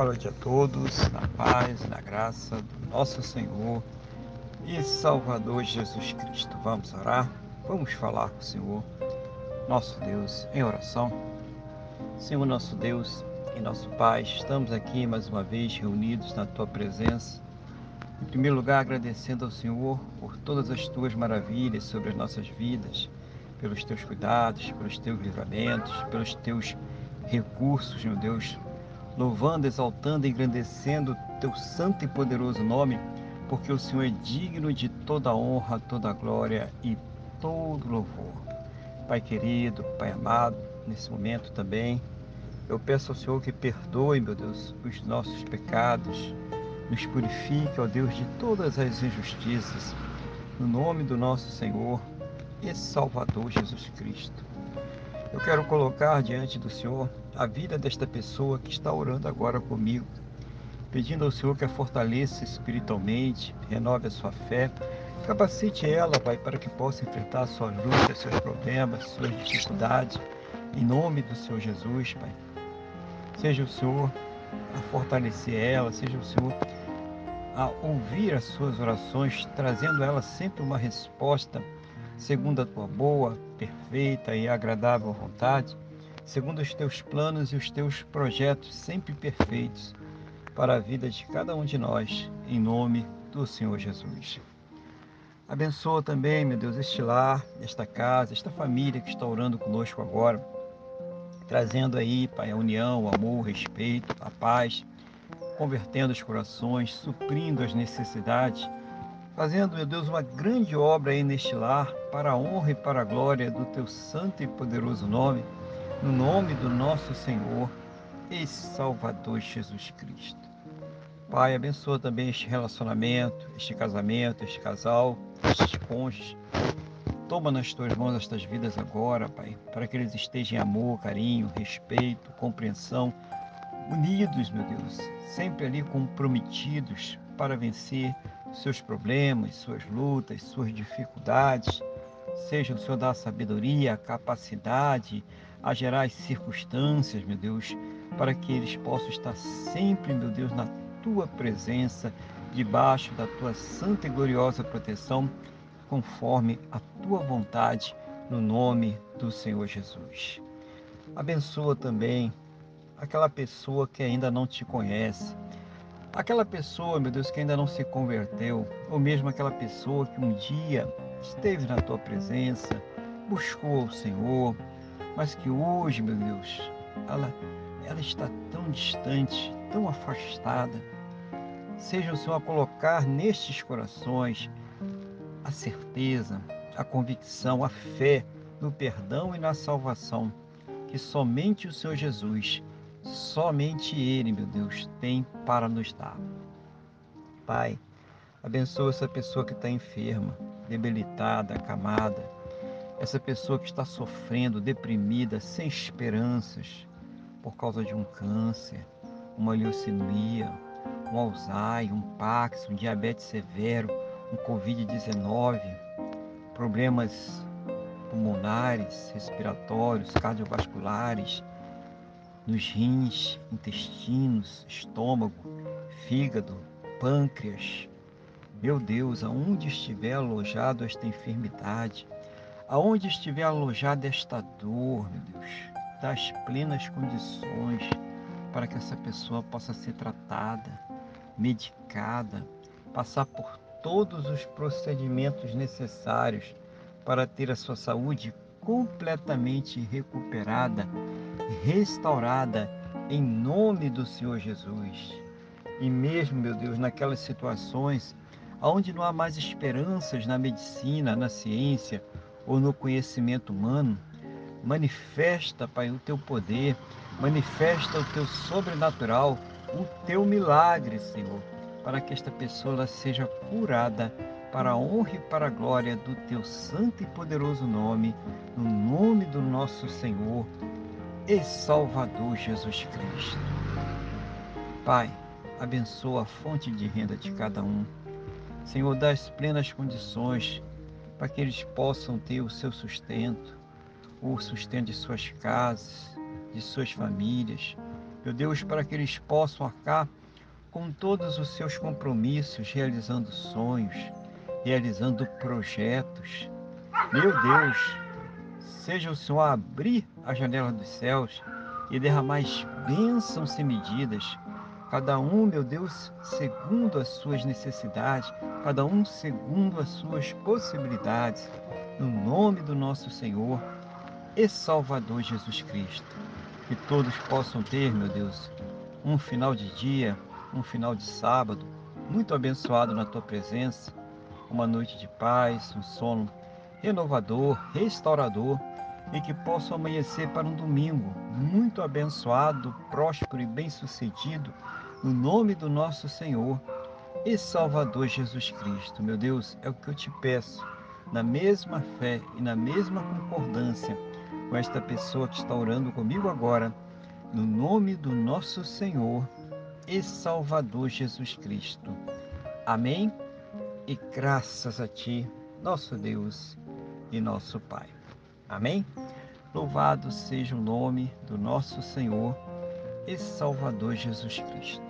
Boa noite a todos, na paz, na graça do nosso Senhor e Salvador Jesus Cristo. Vamos orar? Vamos falar com o Senhor, nosso Deus, em oração. Senhor, nosso Deus e nosso Pai, estamos aqui mais uma vez reunidos na Tua presença. Em primeiro lugar, agradecendo ao Senhor por todas as Tuas maravilhas sobre as nossas vidas, pelos Teus cuidados, pelos Teus livramentos, pelos Teus recursos, meu Deus, louvando, exaltando engrandecendo teu santo e poderoso nome, porque o Senhor é digno de toda honra, toda glória e todo louvor. Pai querido, Pai amado, nesse momento também, eu peço ao Senhor que perdoe, meu Deus, os nossos pecados, nos purifique, ó Deus, de todas as injustiças, no nome do nosso Senhor e Salvador Jesus Cristo. Eu quero colocar diante do Senhor a vida desta pessoa que está orando agora comigo, pedindo ao Senhor que a fortaleça espiritualmente, renove a sua fé, capacite ela, Pai, para que possa enfrentar suas lutas, seus problemas, suas dificuldades, em nome do Senhor Jesus, Pai. Seja o Senhor a fortalecer ela, seja o Senhor a ouvir as suas orações, trazendo ela sempre uma resposta segundo a tua boa, perfeita e agradável vontade segundo os teus planos e os teus projetos sempre perfeitos para a vida de cada um de nós, em nome do Senhor Jesus. Abençoa também, meu Deus, este lar, esta casa, esta família que está orando conosco agora, trazendo aí, Pai, a união, o amor, o respeito, a paz, convertendo os corações, suprindo as necessidades, fazendo, meu Deus, uma grande obra aí neste lar, para a honra e para a glória do teu santo e poderoso nome no nome do nosso Senhor e Salvador Jesus Cristo. Pai, abençoa também este relacionamento, este casamento, este casal, estes cônjuges. Toma nas tuas mãos estas vidas agora, Pai, para que eles estejam em amor, carinho, respeito, compreensão, unidos, meu Deus, sempre ali comprometidos para vencer seus problemas, suas lutas, suas dificuldades. Seja o Senhor da sabedoria, a capacidade, a gerar as circunstâncias, meu Deus, para que eles possam estar sempre, meu Deus, na tua presença, debaixo da tua santa e gloriosa proteção, conforme a tua vontade, no nome do Senhor Jesus. Abençoa também aquela pessoa que ainda não te conhece, aquela pessoa, meu Deus, que ainda não se converteu, ou mesmo aquela pessoa que um dia esteve na tua presença, buscou o Senhor, mas que hoje, meu Deus, ela, ela está tão distante, tão afastada. Seja o Senhor a colocar nestes corações a certeza, a convicção, a fé no perdão e na salvação que somente o Senhor Jesus, somente Ele, meu Deus, tem para nos dar. Pai, abençoa essa pessoa que está enferma, debilitada, acamada essa pessoa que está sofrendo, deprimida, sem esperanças por causa de um câncer, uma leucemia, um Alzheimer, um Parkinson, um diabetes severo, um Covid-19, problemas pulmonares, respiratórios, cardiovasculares, nos rins, intestinos, estômago, fígado, pâncreas. Meu Deus, aonde estiver alojado esta enfermidade, Aonde estiver alojada esta dor, meu Deus, das plenas condições para que essa pessoa possa ser tratada, medicada, passar por todos os procedimentos necessários para ter a sua saúde completamente recuperada, restaurada em nome do Senhor Jesus. E mesmo, meu Deus, naquelas situações onde não há mais esperanças na medicina, na ciência, ou no conhecimento humano, manifesta, Pai, o teu poder, manifesta o teu sobrenatural, o teu milagre, Senhor, para que esta pessoa seja curada para a honra e para a glória do teu santo e poderoso nome, no nome do nosso Senhor e Salvador Jesus Cristo. Pai, abençoa a fonte de renda de cada um. Senhor, dá as plenas condições para que eles possam ter o seu sustento, o sustento de suas casas, de suas famílias, meu Deus, para que eles possam arcar com todos os seus compromissos, realizando sonhos, realizando projetos. Meu Deus, seja o Senhor abrir a janela dos céus e derramar bênçãos sem medidas, cada um, meu Deus, segundo as suas necessidades, cada um segundo as suas possibilidades, no nome do nosso Senhor e Salvador Jesus Cristo. Que todos possam ter, meu Deus, um final de dia, um final de sábado muito abençoado na tua presença, uma noite de paz, um sono renovador, restaurador e que possa amanhecer para um domingo muito abençoado, próspero e bem-sucedido, no nome do nosso Senhor e Salvador Jesus Cristo. Meu Deus, é o que eu te peço, na mesma fé e na mesma concordância com esta pessoa que está orando comigo agora, no nome do nosso Senhor e Salvador Jesus Cristo. Amém? E graças a Ti, nosso Deus e nosso Pai. Amém? Louvado seja o nome do nosso Senhor e Salvador Jesus Cristo.